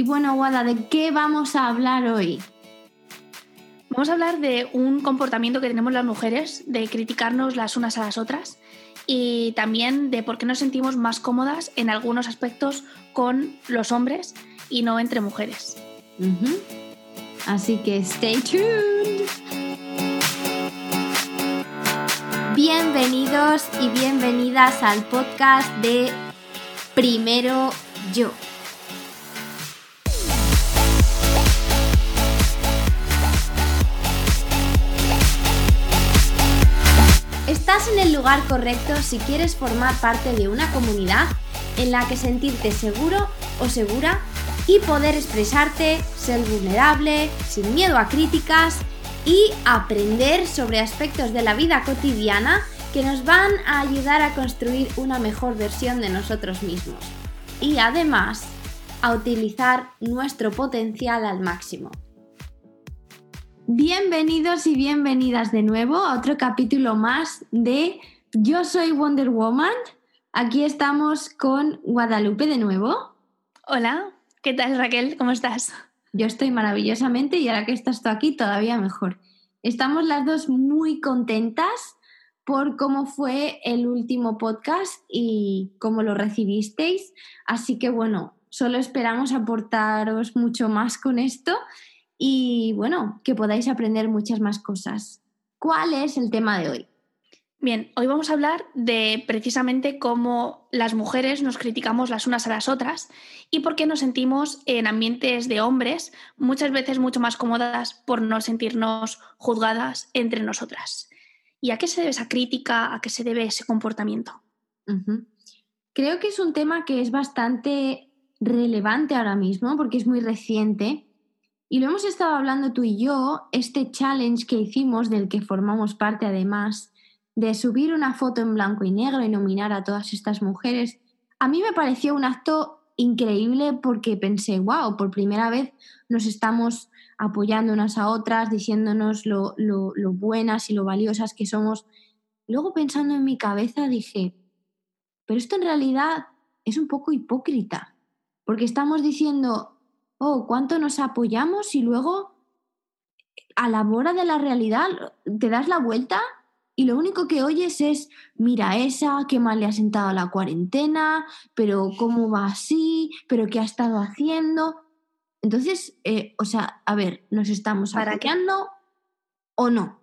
Y bueno, Wada, ¿de qué vamos a hablar hoy? Vamos a hablar de un comportamiento que tenemos las mujeres, de criticarnos las unas a las otras y también de por qué nos sentimos más cómodas en algunos aspectos con los hombres y no entre mujeres. Así que stay tuned. Bienvenidos y bienvenidas al podcast de Primero Yo. Estás en el lugar correcto si quieres formar parte de una comunidad en la que sentirte seguro o segura y poder expresarte, ser vulnerable, sin miedo a críticas y aprender sobre aspectos de la vida cotidiana que nos van a ayudar a construir una mejor versión de nosotros mismos. Y además, a utilizar nuestro potencial al máximo. Bienvenidos y bienvenidas de nuevo a otro capítulo más de Yo soy Wonder Woman. Aquí estamos con Guadalupe de nuevo. Hola, ¿qué tal Raquel? ¿Cómo estás? Yo estoy maravillosamente y ahora que estás tú aquí todavía mejor. Estamos las dos muy contentas por cómo fue el último podcast y cómo lo recibisteis. Así que bueno, solo esperamos aportaros mucho más con esto y bueno, que podáis aprender muchas más cosas. ¿Cuál es el tema de hoy? Bien, hoy vamos a hablar de precisamente cómo las mujeres nos criticamos las unas a las otras y por qué nos sentimos en ambientes de hombres muchas veces mucho más cómodas por no sentirnos juzgadas entre nosotras. ¿Y a qué se debe esa crítica? ¿A qué se debe ese comportamiento? Creo que es un tema que es bastante relevante ahora mismo porque es muy reciente y lo hemos estado hablando tú y yo, este challenge que hicimos, del que formamos parte además, de subir una foto en blanco y negro y nominar a todas estas mujeres, a mí me pareció un acto increíble porque pensé, wow, por primera vez nos estamos apoyando unas a otras, diciéndonos lo, lo, lo buenas y lo valiosas que somos. Luego pensando en mi cabeza dije, pero esto en realidad es un poco hipócrita, porque estamos diciendo, oh, cuánto nos apoyamos y luego a la hora de la realidad te das la vuelta y lo único que oyes es, mira esa, qué mal le ha sentado la cuarentena, pero cómo va así, pero qué ha estado haciendo. Entonces, eh, o sea, a ver, ¿nos estamos apoyando o no?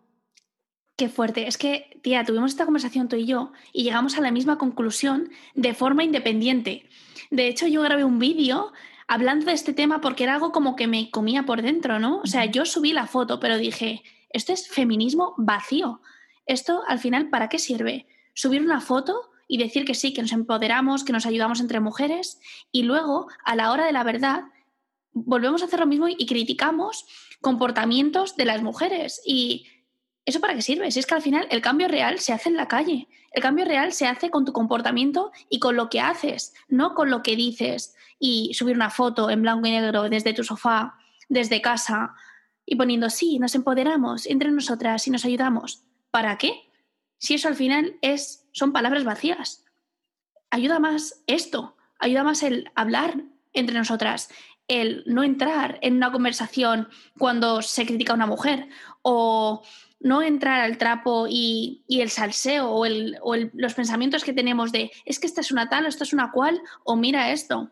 Qué fuerte. Es que, tía, tuvimos esta conversación tú y yo y llegamos a la misma conclusión de forma independiente. De hecho, yo grabé un vídeo hablando de este tema porque era algo como que me comía por dentro, ¿no? O sea, yo subí la foto, pero dije, esto es feminismo vacío. Esto al final, ¿para qué sirve? Subir una foto y decir que sí, que nos empoderamos, que nos ayudamos entre mujeres y luego, a la hora de la verdad, volvemos a hacer lo mismo y criticamos comportamientos de las mujeres. ¿Y eso para qué sirve? Si es que al final el cambio real se hace en la calle. El cambio real se hace con tu comportamiento y con lo que haces, no con lo que dices y subir una foto en blanco y negro desde tu sofá, desde casa, y poniendo, sí, nos empoderamos entre nosotras y nos ayudamos. ¿Para qué? Si eso al final es, son palabras vacías. Ayuda más esto, ayuda más el hablar entre nosotras, el no entrar en una conversación cuando se critica a una mujer o no entrar al trapo y, el salseo o, los pensamientos que tenemos de es que esta es una tal o esta es una cual o mira esto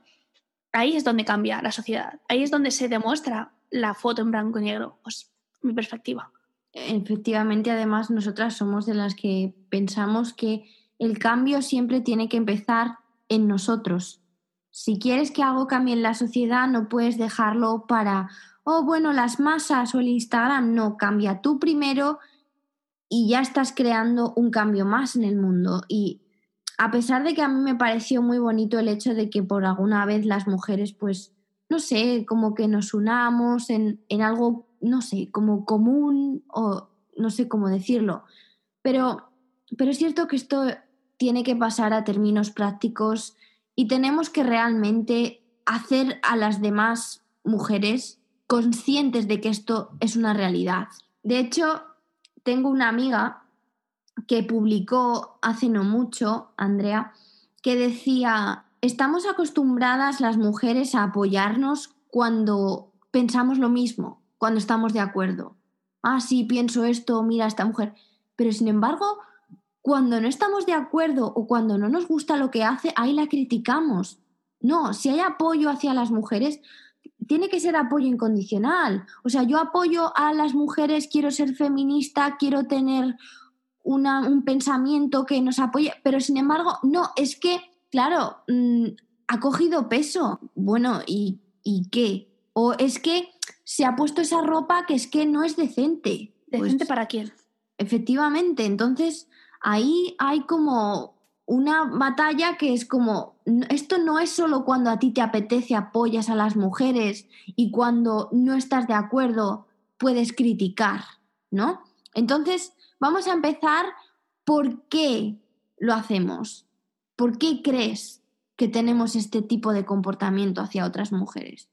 ahí es donde cambia la sociedad, ahí es donde se demuestra la foto en blanco y negro, pues mi perspectiva. Efectivamente, además, nosotras somos de las que pensamos que el cambio siempre tiene que empezar en nosotros. Si quieres que algo cambie en la sociedad, no puedes dejarlo para, oh, bueno, las masas o el Instagram. No, cambia tú primero y ya estás creando un cambio más en el mundo. Y a pesar de que a mí me pareció muy bonito el hecho de que por alguna vez las mujeres, pues, no sé, como que nos unamos en, algo, no sé, como común o no sé cómo decirlo. Pero, pero es cierto que esto tiene que pasar a términos prácticos y tenemos que realmente hacer a las demás mujeres conscientes de que esto es una realidad. De hecho, tengo una amiga que publicó hace no mucho, Andrea, que decía, estamos acostumbradas las mujeres a apoyarnos cuando pensamos lo mismo, cuando estamos de acuerdo. Ah, sí, pienso esto, mira a esta mujer. Pero sin embargo, cuando no estamos de acuerdo o cuando no nos gusta lo que hace, ahí la criticamos. No, si hay apoyo hacia las mujeres, tiene que ser apoyo incondicional. O sea, yo apoyo a las mujeres, quiero ser feminista, quiero tener un pensamiento que nos apoye, pero sin embargo, no, es que, claro, mm, ha cogido peso. Bueno, ¿y, ¿y qué? O es que se ha puesto esa ropa que es que no es decente. ¿Decente pues para quién? Efectivamente, entonces ahí hay como una batalla que es como, esto no es solo cuando a ti te apetece apoyas a las mujeres y cuando no estás de acuerdo puedes criticar, ¿no? Entonces, vamos a empezar por qué lo hacemos. ¿Por qué crees que tenemos este tipo de comportamiento hacia otras mujeres?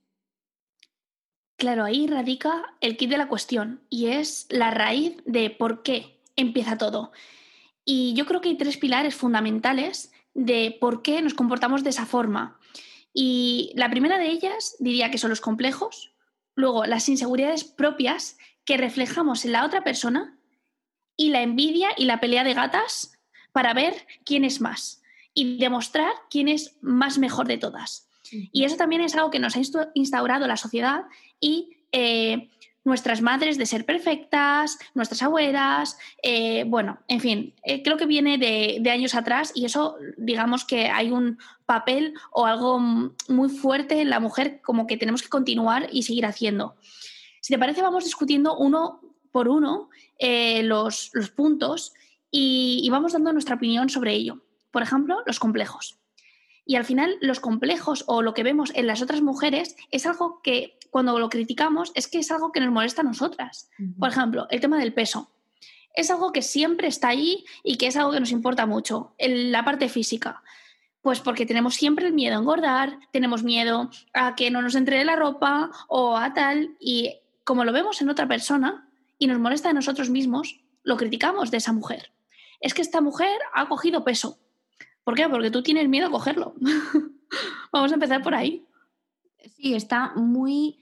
Claro, ahí radica el kit de la cuestión y es la raíz de por qué empieza todo. Y yo creo que hay tres pilares fundamentales de por qué nos comportamos de esa forma. Y la primera de ellas diría que son los complejos, luego las inseguridades propias que reflejamos en la otra persona y la envidia y la pelea de gatas para ver quién es más y demostrar quién es más mejor de todas. Y eso también es algo que nos ha instaurado la sociedad y eh, nuestras madres de ser perfectas, nuestras abuelas, eh, bueno, en fin, eh, creo que viene de, años atrás y eso, digamos que hay un papel o algo muy fuerte en la mujer como que tenemos que continuar y seguir haciendo. Si te parece, vamos discutiendo uno por uno los, puntos y vamos dando nuestra opinión sobre ello. Por ejemplo, los complejos. Y al final los complejos o lo que vemos en las otras mujeres es algo que cuando lo criticamos es que es algo que nos molesta a nosotras. Por ejemplo, el tema del peso. Es algo que siempre está ahí y que es algo que nos importa mucho, en la parte física. Pues porque tenemos siempre el miedo a engordar, tenemos miedo a que no nos entre la ropa o a tal, y como lo vemos en otra persona y nos molesta de nosotros mismos, lo criticamos de esa mujer. Es que esta mujer ha cogido peso, ¿Por qué? Porque tú tienes miedo a cogerlo. Vamos a empezar por ahí. Sí, está muy,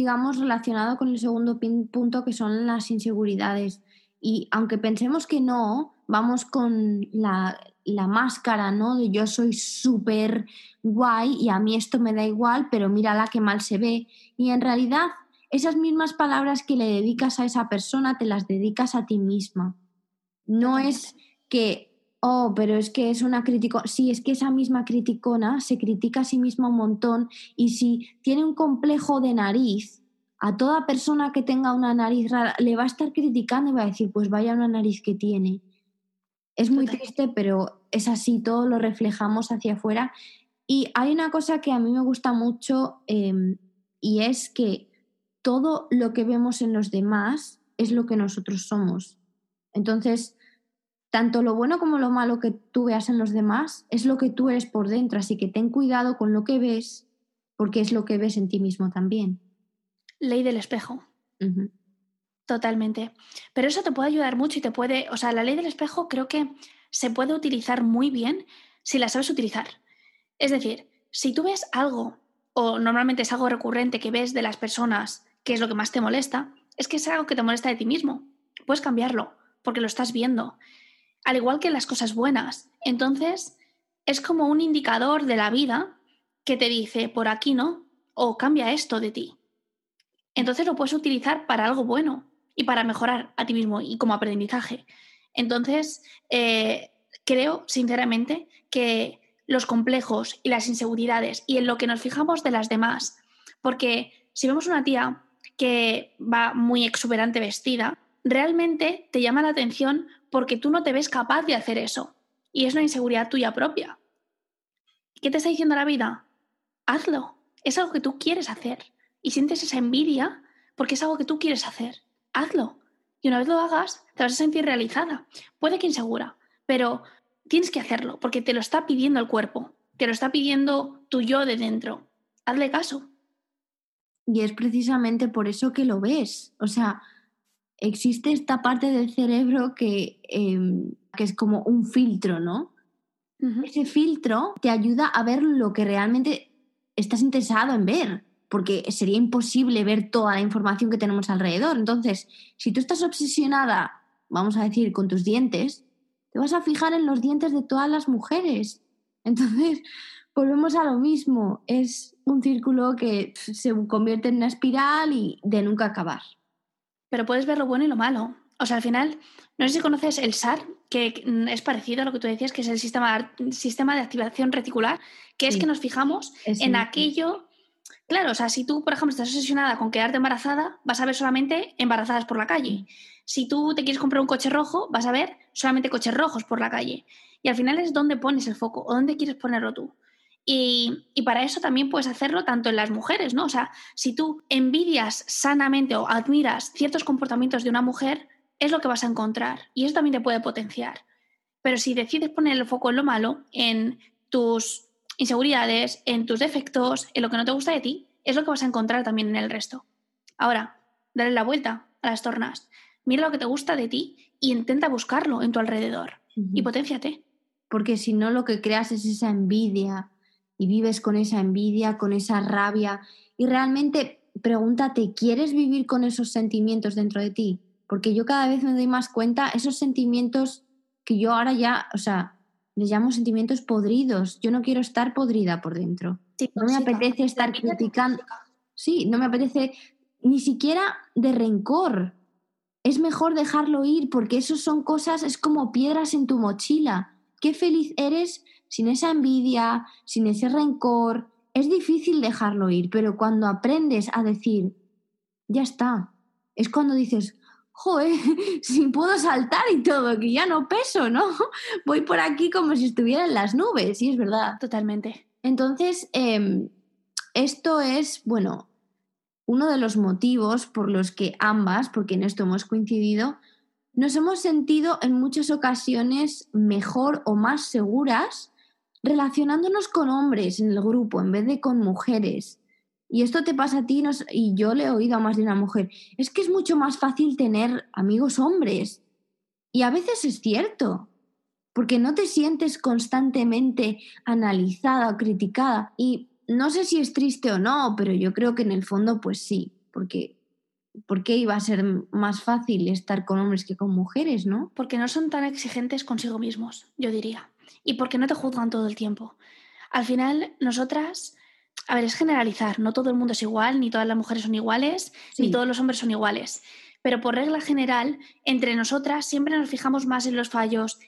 digamos, relacionado con el segundo punto que son las inseguridades. Y aunque pensemos que no, vamos con la, la máscara, ¿no? De yo soy súper guay y a mí esto me da igual, pero mírala qué mal se ve. Y en realidad, esas mismas palabras que le dedicas a esa persona, te las dedicas a ti misma. No es que oh, pero es que es una crítica, sí, es que esa misma criticona se critica a sí misma un montón y si tiene un complejo de nariz, a toda persona que tenga una nariz rara le va a estar criticando y va a decir, pues vaya una nariz que tiene. Es muy triste, pero es así, todo lo reflejamos hacia afuera. Y hay una cosa que a mí me gusta mucho em, y es que todo lo que vemos en los demás es lo que nosotros somos. Entonces, tanto lo bueno como lo malo que tú veas en los demás es lo que tú eres por dentro, así que ten cuidado con lo que ves, porque es lo que ves en ti mismo también. Ley del espejo. Totalmente. Pero eso te puede ayudar mucho y te puede, o sea, la ley del espejo creo que se puede utilizar muy bien si la sabes utilizar. Es decir, si tú ves algo, o normalmente es algo recurrente que ves de las personas, que es lo que más te molesta, es que es algo que te molesta de ti mismo. Puedes cambiarlo, porque lo estás viendo al igual que las cosas buenas. Entonces, es como un indicador de la vida que te dice, por aquí no, o cambia esto de ti. Entonces lo puedes utilizar para algo bueno y para mejorar a ti mismo y como aprendizaje. Entonces, eh, creo sinceramente que los complejos y las inseguridades y en lo que nos fijamos de las demás, porque si vemos una tía que va muy exuberante vestida, realmente te llama la atención porque tú no te ves capaz de hacer eso. Y es una inseguridad tuya propia. ¿Qué te está diciendo la vida? Hazlo. Es algo que tú quieres hacer. Y sientes esa envidia porque es algo que tú quieres hacer. Hazlo. Y una vez lo hagas, te vas a sentir realizada. Puede que insegura, pero tienes que hacerlo porque te lo está pidiendo el cuerpo. Te lo está pidiendo tu yo de dentro. Hazle caso. Y es precisamente por eso que lo ves. O sea, existe esta parte del cerebro que, em, que es como un filtro, ¿no? Ese filtro te ayuda a ver lo que realmente estás interesado en ver. porque sería imposible ver toda la información que tenemos alrededor. Entonces, si tú estás obsesionada, vamos a decir, con tus dientes, te vas a fijar en los dientes de todas las mujeres. Entonces, volvemos a lo mismo. Es un círculo que se convierte en una espiral y de nunca acabar. Pero puedes ver lo bueno y lo malo. O sea, al final, no sé si conoces el SAR, que es parecido a lo que tú decías, que es el sistema, sistema de activación reticular, que es que nos fijamos en aquello. Claro, o sea, si tú, por ejemplo, estás obsesionada con quedarte embarazada, vas a ver solamente embarazadas por la calle. Si tú te quieres comprar un coche rojo, vas a ver solamente coches rojos por la calle. Y al final es dónde pones el foco o dónde quieres ponerlo tú. Y, para eso también puedes hacerlo tanto en las mujeres, ¿no? O sea, si tú envidias sanamente o admiras ciertos comportamientos de una mujer, es lo que vas a encontrar y eso también te puede potenciar. Pero si decides poner el foco en lo malo, en tus inseguridades, en tus defectos, en lo que no te gusta de ti, es lo que vas a encontrar también en el resto. Ahora, dale la vuelta a las tornas. Mira lo que te gusta de ti y intenta buscarlo en tu alrededor y potenciate. Porque si no, lo que creas es esa envidia, y vives con esa envidia, con esa rabia y realmente pregúntate, ¿quieres vivir con esos sentimientos dentro de ti? Porque yo cada vez me doy más cuenta, esos sentimientos que yo ahora ya, o sea, les llamo sentimientos podridos. Yo no quiero estar podrida por dentro. no me apetece estar criticando. Sí, no me apetece ni siquiera de rencor. Es mejor dejarlo ir porque eso son cosas, es como piedras en tu mochila. Qué feliz eres sin esa envidia, sin ese rencor, es difícil dejarlo ir, pero cuando aprendes a decir, ya está, es cuando dices, joder, si puedo saltar y todo, que ya no peso, ¿no? Voy por aquí como si estuviera en las nubes, y es verdad. Totalmente. Entonces, em, esto es, bueno, uno de los motivos por los que ambas, porque en esto hemos coincidido, nos hemos sentido en muchas ocasiones mejor o más seguras relacionándonos con hombres en el grupo en vez de con mujeres. Y esto te pasa a ti y yo le he oído a más de una mujer. Es que es mucho más fácil tener amigos hombres. Y a veces es cierto, porque no te sientes constantemente analizada o criticada. Y no sé si es triste o no, pero yo creo que en el fondo pues sí, porque ¿por qué iba a ser más fácil estar con hombres que con mujeres, no? Porque no son tan exigentes consigo mismos, yo diría y porque no te juzgan todo el tiempo. Al final, nosotras, a ver, es generalizar, no todo el mundo es igual, ni todas las mujeres son iguales, ni todos los hombres son iguales. Pero por regla general, entre nosotras siempre nos fijamos más en los fallos,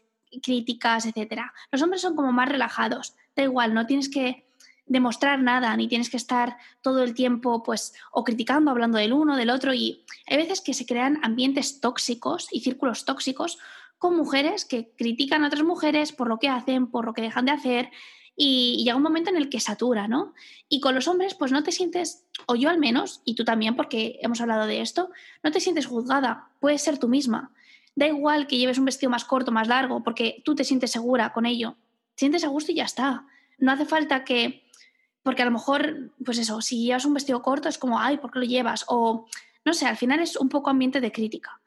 críticas, etc. Los hombres son como más relajados, da igual, no tienes que demostrar nada, ni tienes que estar todo el tiempo, pues, o criticando, hablando del uno, del otro, y hay veces que se crean ambientes tóxicos y círculos tóxicos con mujeres que critican a otras mujeres por lo que hacen, por lo que dejan de hacer y, llega un momento en el que satura, ¿no? Y con los hombres pues no te sientes, o yo al menos, y tú también porque hemos hablado de esto, no te sientes juzgada, puedes ser tú misma. Da igual que lleves un vestido más corto, más largo, porque tú te sientes segura con ello. Te sientes a gusto y ya está. No hace falta que, porque a lo mejor, pues eso, si llevas un vestido corto es como, ay, ¿por qué lo llevas? O, no sé, al final es un poco ambiente de crítica.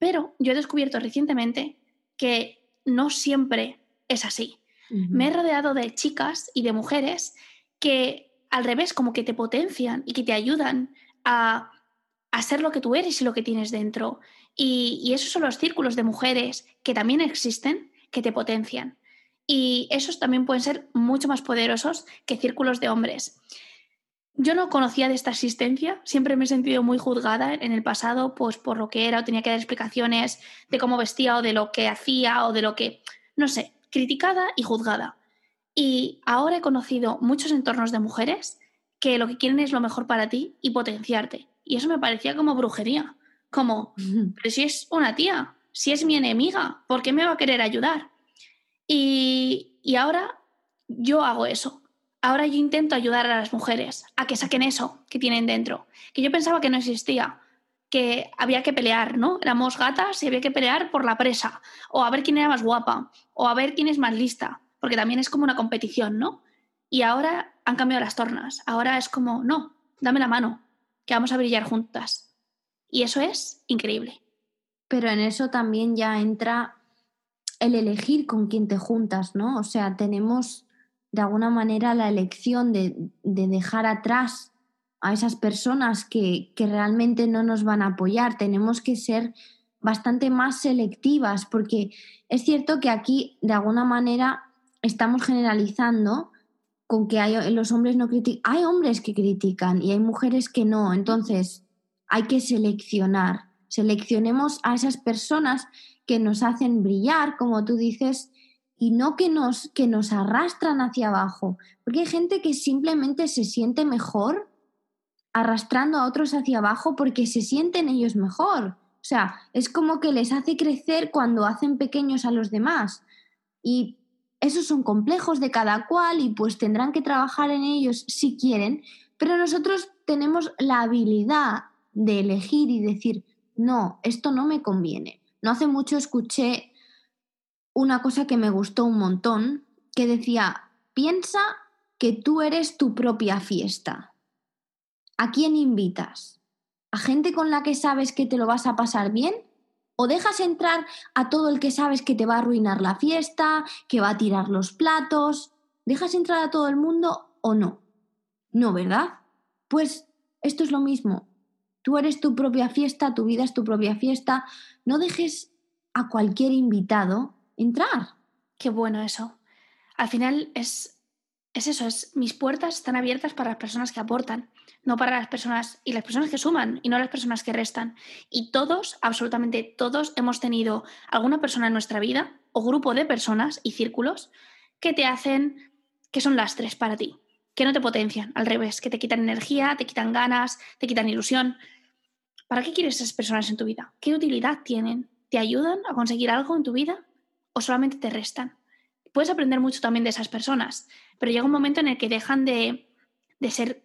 Pero yo he descubierto recientemente que no siempre es así. Me he rodeado de chicas y de mujeres que al revés, como que te potencian y que te ayudan a, ser lo que tú eres y lo que tienes dentro. Y, y, esos son los círculos de mujeres que también existen, que te potencian. Y esos también pueden ser mucho más poderosos que círculos de hombres. Yo no conocía de esta existencia, siempre me he sentido muy juzgada en el pasado, pues por lo que era, o tenía que dar explicaciones de cómo vestía o de lo que hacía o de lo que, no sé, criticada y juzgada. Y ahora he conocido muchos entornos de mujeres que lo que quieren es lo mejor para ti y potenciarte. Y eso me parecía como brujería, como, pero si es una tía, si es mi enemiga, ¿por qué me va a querer ayudar? Y, y ahora yo hago eso ahora yo intento ayudar a las mujeres a que saquen eso que tienen dentro, que yo pensaba que no existía, que había que pelear, ¿no? Éramos gatas y había que pelear por la presa, o a ver quién era más guapa, o a ver quién es más lista, porque también es como una competición, ¿no? Y ahora han cambiado las tornas, ahora es como, no, dame la mano, que vamos a brillar juntas. Y eso es increíble. Pero en eso también ya entra el elegir con quién te juntas, ¿no? O sea, tenemos de alguna manera la elección de, dejar atrás a esas personas que, que realmente no nos van a apoyar. Tenemos que ser bastante más selectivas, porque es cierto que aquí, de alguna manera, estamos generalizando con que hay, los hombres no critican. Hay hombres que critican y hay mujeres que no. Entonces, hay que seleccionar. Seleccionemos a esas personas que nos hacen brillar, como tú dices, y no que nos, que nos arrastran hacia abajo. Porque hay gente que simplemente se siente mejor arrastrando a otros hacia abajo porque se sienten ellos mejor. O sea, es como que les hace crecer cuando hacen pequeños a los demás. Y esos son complejos de cada cual y pues tendrán que trabajar en ellos si quieren, pero nosotros tenemos la habilidad de elegir y decir, no, esto no me conviene. No hace mucho escuché una cosa que me gustó un montón, que decía, piensa que tú eres tu propia fiesta. ¿A quién invitas? a gente con la que sabes que te lo vas a pasar bien? ¿O dejas entrar a todo el que sabes que te va a arruinar la fiesta, que va a tirar los platos? ¿Dejas entrar a todo el mundo o no? No, ¿verdad? Pues esto es lo mismo. Tú eres tu propia fiesta, tu vida es tu propia fiesta. No dejes a cualquier invitado entrar. Qué bueno eso. Al final es, es eso, es mis puertas están abiertas para las personas que aportan no para las personas y las personas que suman y no las personas que restan. Y todos, absolutamente todos, hemos tenido alguna persona en nuestra vida o grupo de personas y círculos que te hacen, que son lastres para ti, que no te potencian, al revés, que te quitan energía, te quitan ganas, te quitan ilusión. ¿Para qué quieres esas personas en tu vida? ¿Qué utilidad tienen? ¿Te ayudan a conseguir algo en tu vida solamente te restan? Puedes aprender mucho también de esas personas, pero llega un momento en el que dejan de, de ser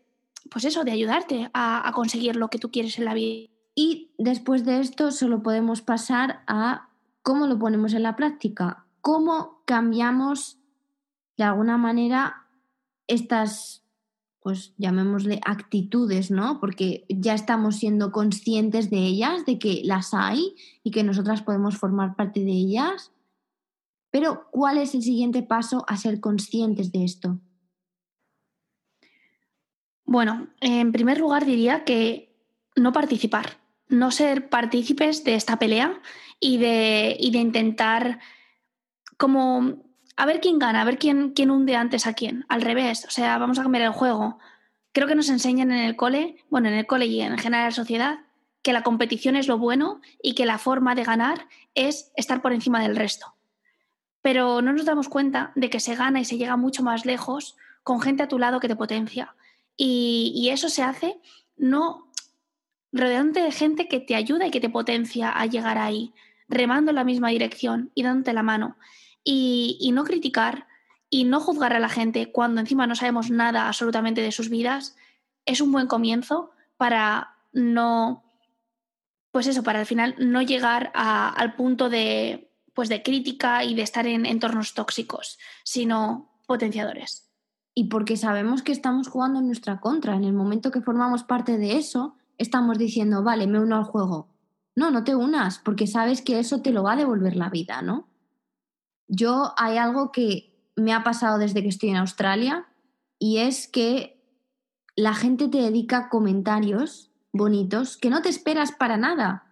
pues eso, de ayudarte a, conseguir lo que tú quieres en la vida. Y después de esto solo podemos pasar a cómo lo ponemos en la práctica, cómo cambiamos de alguna manera estas, pues llamémosle actitudes, ¿no? Porque ya estamos siendo conscientes de ellas, de que las hay y que nosotras podemos formar parte de ellas. Pero, ¿cuál es el siguiente paso a ser conscientes de esto? Bueno, en primer lugar diría que no participar, no ser partícipes de esta pelea y de, intentar como a ver quién gana, a ver quién, quién hunde antes a quién. Al revés, o sea, vamos a cambiar el juego. Creo que nos enseñan en el cole, bueno, en el cole y en general en la sociedad, que la competición es lo bueno y que la forma de ganar es estar por encima del resto. Pero no nos damos cuenta de que se gana y se llega mucho más lejos con gente a tu lado que te potencia. Y, eso se hace no rodeándote de gente que te ayuda y que te potencia a llegar ahí, remando en la misma dirección y dándote la mano. Y, no criticar y no juzgar a la gente cuando encima no sabemos nada absolutamente de sus vidas, es un buen comienzo para no, pues eso, para al final no llegar al punto de, pues de crítica y de estar en entornos tóxicos, sino potenciadores y porque sabemos que estamos jugando en nuestra contra. En el momento que formamos parte de eso, estamos diciendo, vale, me uno al juego. No, no te unas, porque sabes que eso te lo va a devolver la vida, ¿no? Yo hay algo que me ha pasado desde que estoy en Australia y es que la gente te dedica comentarios bonitos que no te esperas para nada.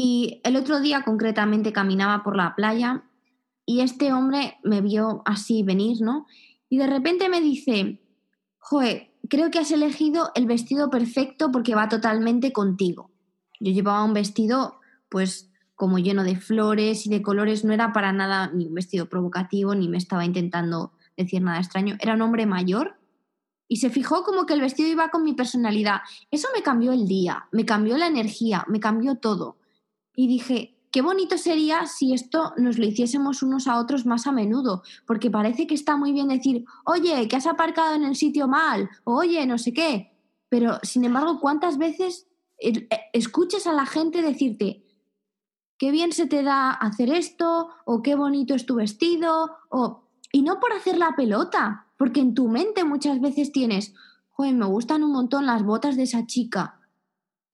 Y el otro día concretamente caminaba por la playa y este hombre me vio así venir, ¿no? y de repente me dice, Joe, creo que has elegido el vestido perfecto porque va totalmente contigo. Yo llevaba un vestido, pues, como lleno de flores y de colores, no era para nada ni un vestido provocativo, ni me estaba intentando decir nada extraño. Era un hombre mayor y se fijó como que el vestido iba con mi personalidad. Eso me cambió el día, me cambió la energía, me cambió todo. Y dije, qué bonito sería si esto nos lo hiciésemos unos a otros más a menudo, porque parece que está muy bien decir, oye, que has aparcado en el sitio mal, oye, no sé qué. Pero, sin embargo, ¿cuántas veces eh, escuchas a la gente decirte, qué bien se te da hacer esto, o qué bonito es tu vestido, o... Y no por hacer la pelota, porque en tu mente muchas veces tienes, joder, me gustan un montón las botas de esa chica,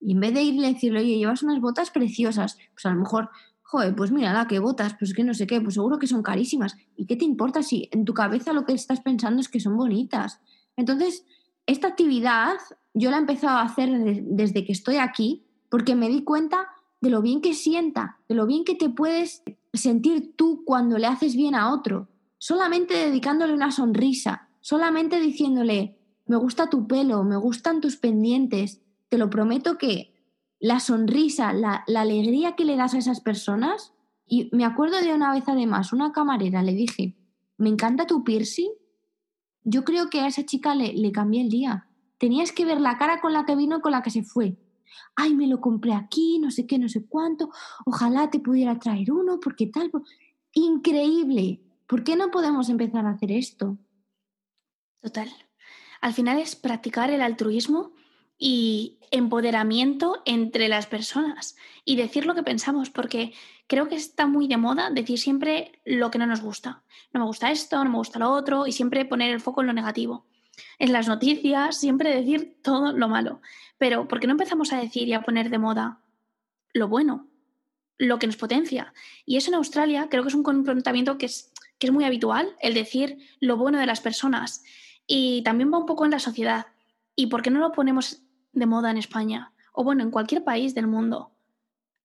y en vez de irle a decirle, oye, llevas unas botas preciosas, pues a lo mejor, joder, pues mira, qué botas, pues que no sé qué, pues seguro que son carísimas. ¿Y qué te importa si en tu cabeza lo que estás pensando es que son bonitas? Entonces, esta actividad yo la he empezado a hacer desde que estoy aquí porque me di cuenta de lo bien que sienta, de lo bien que te puedes sentir tú cuando le haces bien a otro, solamente dedicándole una sonrisa, solamente diciéndole, me gusta tu pelo, me gustan tus pendientes, te lo prometo que la sonrisa, la, la alegría que le das a esas personas, y me acuerdo de una vez además, una camarera le dije, me encanta tu piercing, yo creo que a esa chica le, le cambié el día. Tenías que ver la cara con la que vino y con la que se fue. Ay, me lo compré aquí, no sé qué, no sé cuánto. Ojalá te pudiera traer uno, porque tal. Increíble. ¿Por qué no podemos empezar a hacer esto? Total. Al final es practicar el altruismo y empoderamiento entre las personas y decir lo que pensamos, porque creo que está muy de moda decir siempre lo que no nos gusta. No me gusta esto, no me gusta lo otro y siempre poner el foco en lo negativo. En las noticias siempre decir todo lo malo. Pero ¿por qué no empezamos a decir y a poner de moda lo bueno, lo que nos potencia? Y eso en Australia creo que es un confrontamiento que es, que es muy habitual, el decir lo bueno de las personas. Y también va un poco en la sociedad. ¿Y por qué no lo ponemos de moda en España? O bueno, en cualquier país del mundo.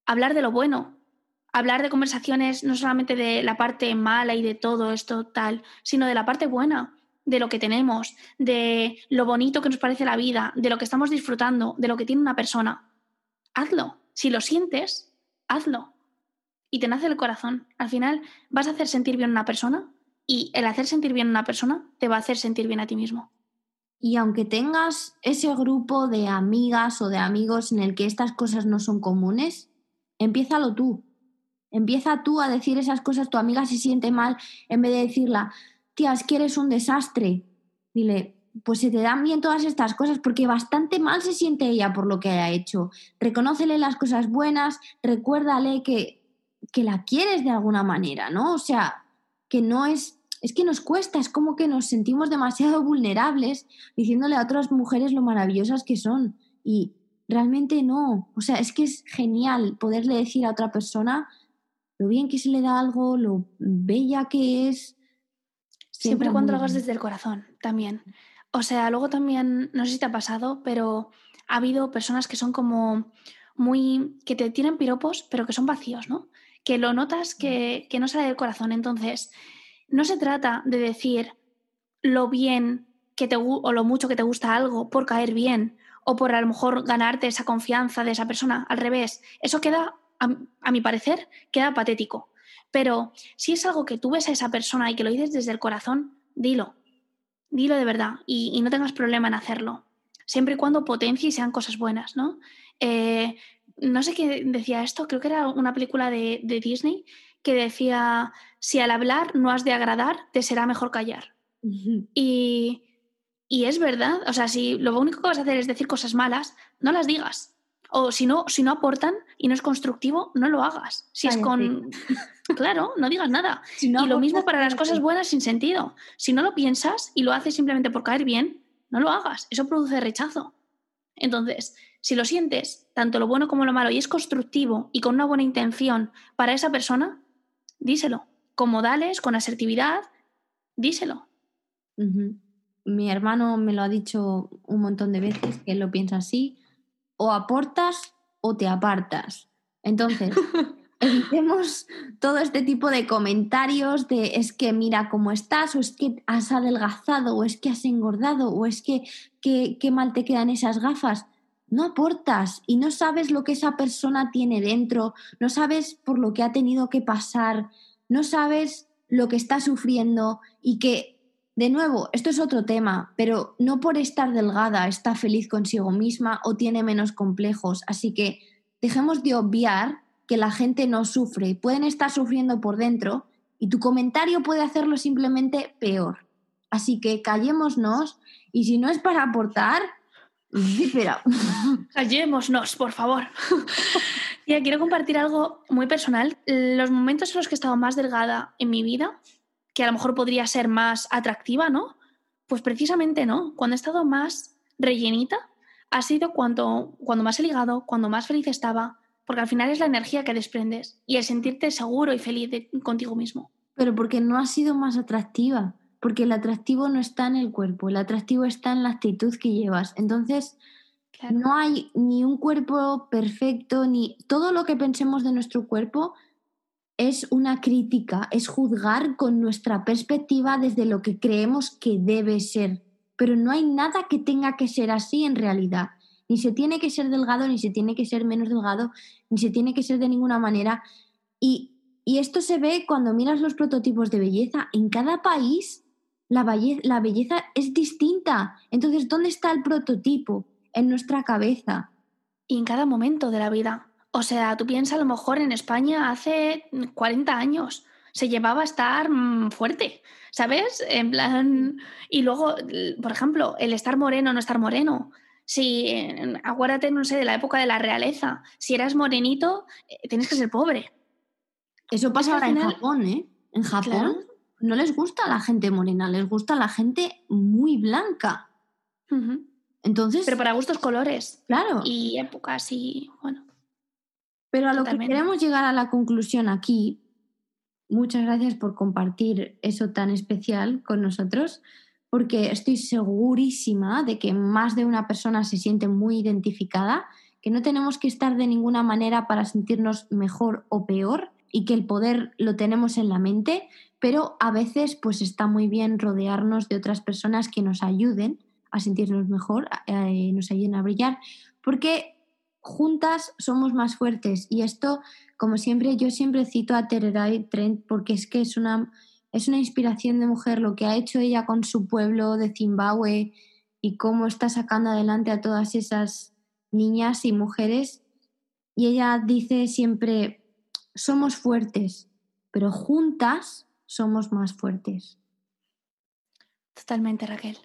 Hablar de lo bueno, hablar de conversaciones no solamente de la parte mala y de todo esto tal, sino de la parte buena, de lo que tenemos, de lo bonito que nos parece la vida, de lo que estamos disfrutando, de lo que tiene una persona. Hazlo. Si lo sientes, hazlo. Y te nace el corazón. Al final vas a hacer sentir bien a una persona y el hacer sentir bien a una persona te va a hacer sentir bien a ti mismo. Y aunque tengas ese grupo de amigas o de amigos en el que estas cosas no son comunes, empiézalo tú. Empieza tú a decir esas cosas, tu amiga se siente mal, en vez de decirla, tía, es que eres un desastre. Dile, pues se te dan bien todas estas cosas porque bastante mal se siente ella por lo que haya hecho. Reconócele las cosas buenas, recuérdale que, que la quieres de alguna manera, ¿no? O sea, que no es... Es que nos cuesta, es como que nos sentimos demasiado vulnerables diciéndole a otras mujeres lo maravillosas que son. Y realmente no. O sea, es que es genial poderle decir a otra persona lo bien que se le da algo, lo bella que es. Siempre, cuando lo hagas desde el corazón, también. O sea, luego también, no sé si te ha pasado, pero ha habido personas que son como muy, que te tienen piropos, pero que son vacíos, ¿no? Que lo notas que, que no sale del corazón. Entonces, no se trata de decir lo bien que te, o lo mucho que te gusta algo por caer bien o por a lo mejor ganarte esa confianza de esa persona. Al revés, eso queda a, mi parecer, queda patético. Pero si es algo que tú ves a esa persona y que lo dices desde el corazón, dilo. Dilo de verdad y, no tengas problema en hacerlo. Siempre y cuando potencie y sean cosas buenas, ¿no? Eh, no sé qué decía esto, creo que era una película de, Disney que decía, si al hablar no has de agradar, te será mejor callar. y, y es verdad, o sea, si lo único que vas a hacer es decir cosas malas, no las digas. O si no, si no aportan y no es constructivo, no lo hagas. Si es con. Claro, no digas nada. y lo mismo para las cosas buenas sin sentido. Si no lo piensas y lo haces simplemente por caer bien, no lo hagas. Eso produce rechazo. Entonces, si lo sientes, tanto lo bueno como lo malo, y es constructivo y con una buena intención para esa persona, díselo. Con modales, con asertividad, díselo. Mi hermano me lo ha dicho un montón de veces, que él lo piensa así o aportas o te apartas. Entonces, evitemos todo este tipo de comentarios de es que mira cómo estás, o es que has adelgazado, o es que has engordado, o es que qué mal te quedan esas gafas. No aportas y no sabes lo que esa persona tiene dentro, no sabes por lo que ha tenido que pasar, no sabes lo que está sufriendo y que de nuevo, esto es otro tema, pero no por estar delgada está feliz consigo misma o tiene menos complejos. Así que dejemos de obviar que la gente no sufre. Pueden estar sufriendo por dentro y tu comentario puede hacerlo simplemente peor. Así que callémonos y si no es para aportar, espera. Callémonos, por favor. ya quiero compartir algo muy personal. Los momentos en los que he estado más delgada en mi vida que a lo mejor podría ser más atractiva, ¿no? Pues precisamente no. Cuando he estado más rellenita, ha sido cuando, cuando más he ligado, cuando más feliz estaba, porque al final es la energía que desprendes y el sentirte seguro y feliz contigo mismo. Pero porque no ha sido más atractiva. Porque el atractivo no está en el cuerpo, el atractivo está en la actitud que llevas. Entonces, no hay ni un cuerpo perfecto, ni todo lo que pensemos de nuestro cuerpo es una crítica, es juzgar con nuestra perspectiva desde lo que creemos que debe ser. Pero no hay nada que tenga que ser así en realidad. Ni se tiene que ser delgado, ni se tiene que ser menos delgado, ni se tiene que ser de ninguna manera. Y, y esto se ve cuando miras los prototipos de belleza. En cada país la, la belleza es distinta. Entonces, ¿dónde está el prototipo? En nuestra cabeza. Y en cada momento de la vida. O sea, tú piensas a lo mejor en España hace 40 años se llevaba a estar mm, fuerte, ¿sabes? En plan, y luego, por ejemplo, el estar moreno o no estar moreno. Si, acuérdate, no sé, de la época de la realeza, si eras morenito, eh, tienes que ser pobre. Eso pasa ahora en Japón, ¿eh? En Japón no les gusta la gente morena, les gusta la gente muy blanca. Entonces. Pero para gustos colores. Claro. Y épocas y bueno. Pero a lo que queremos llegar a la conclusión aquí, muchas gracias por compartir eso tan especial con nosotros, porque estoy segurísima de que más de una persona se siente muy identificada, que no tenemos que estar de ninguna manera para sentirnos mejor o peor y que el poder lo tenemos en la mente, pero a veces pues está muy bien rodearnos de otras personas que nos ayuden a sentirnos mejor, eh, nos ayuden a brillar, porque juntas somos más fuertes y esto, como siempre, yo siempre cito a Tererai Trent porque es que es una, es una inspiración de mujer lo que ha hecho ella con su pueblo de Zimbabue y cómo está sacando adelante a todas esas niñas y mujeres. Y ella dice siempre, somos fuertes, pero juntas somos más fuertes. Totalmente, Raquel.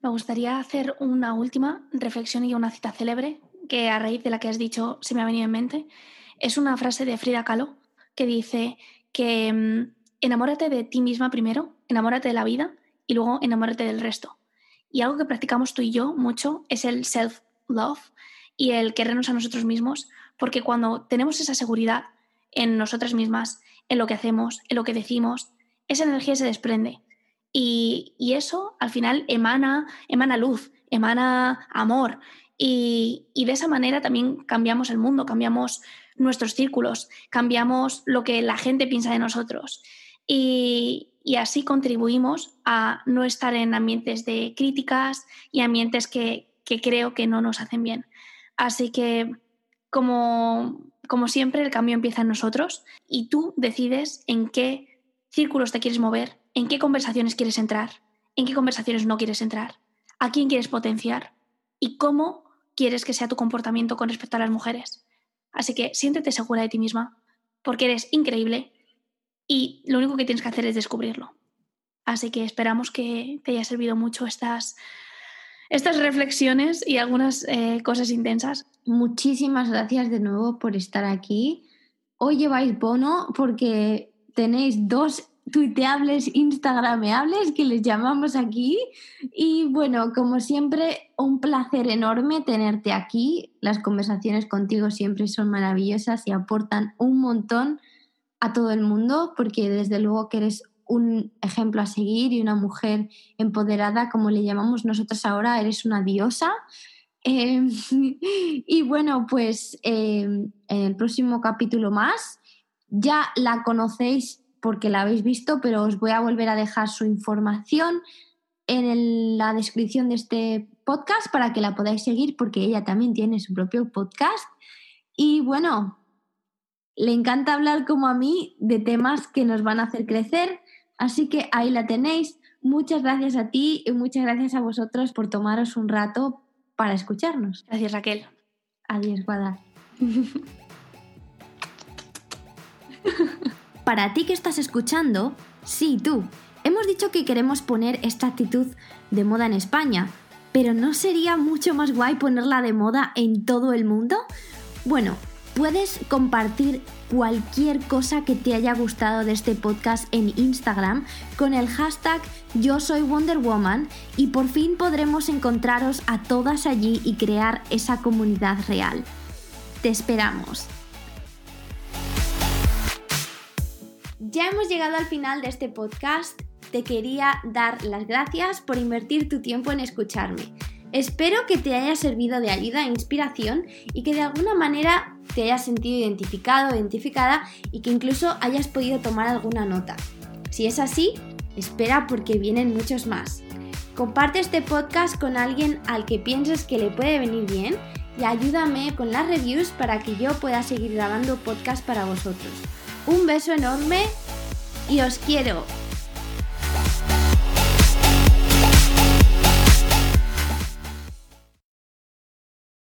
Me gustaría hacer una última reflexión y una cita célebre que a raíz de la que has dicho se me ha venido en mente. Es una frase de Frida Kahlo que dice que mm, enamórate de ti misma primero, enamórate de la vida y luego enamórate del resto. Y algo que practicamos tú y yo mucho es el self-love y el querernos a nosotros mismos, porque cuando tenemos esa seguridad en nosotras mismas, en lo que hacemos, en lo que decimos, esa energía se desprende. Y, eso al final emana, emana luz, emana amor. Y, de esa manera también cambiamos el mundo, cambiamos nuestros círculos, cambiamos lo que la gente piensa de nosotros. Y, y, así contribuimos a no estar en ambientes de críticas y ambientes que, que creo que no nos hacen bien. Así que, como como siempre, el cambio empieza en nosotros y tú decides en qué círculos te quieres mover, en qué conversaciones quieres entrar, en qué conversaciones no quieres entrar, a quién quieres potenciar y cómo quieres que sea tu comportamiento con respecto a las mujeres. Así que siéntete segura de ti misma, porque eres increíble y lo único que tienes que hacer es descubrirlo. Así que esperamos que te haya servido mucho estas estas reflexiones y algunas eh, cosas intensas. Muchísimas gracias de nuevo por estar aquí. Hoy lleváis bono porque tenéis dos tuiteables, instagrameables que les llamamos aquí. Y bueno, como siempre, un placer enorme tenerte aquí. Las conversaciones contigo siempre son maravillosas y aportan un montón a todo el mundo porque desde luego que eres un ejemplo a seguir y una mujer empoderada, como le llamamos nosotros ahora, eres una diosa. Em, y bueno, pues em, en el próximo capítulo más, ya la conocéis porque la habéis visto, pero os voy a volver a dejar su información en la descripción de este podcast para que la podáis seguir porque ella también tiene su propio podcast. Y bueno, le encanta hablar como a mí de temas que nos van a hacer crecer Así que ahí la tenéis. Muchas gracias a ti y muchas gracias a vosotros por tomaros un rato para escucharnos. Gracias, Raquel. Adiós, Guada. para ti que estás escuchando, sí, tú. Hemos dicho que queremos poner esta actitud de moda en España, pero ¿no sería mucho más guay ponerla de moda en todo el mundo? Bueno, Puedes compartir cualquier cosa que te haya gustado de este podcast en Instagram con el hashtag Yo soy Wonder Woman y por fin podremos encontraros a todas allí y crear esa comunidad real. Te esperamos. Ya hemos llegado al final de este podcast te quería dar las gracias por invertir tu tiempo en escucharme. Espero que te haya servido de ayuda e inspiración y que de alguna manera te hayas sentido identificado identificada y que incluso hayas podido tomar alguna nota. Si es así, espera porque vienen muchos más. Comparte este podcast con alguien al que pienses que le puede venir bien y ayúdame con las reviews para que yo pueda seguir grabando podcast para vosotros. Un beso enorme y os quiero.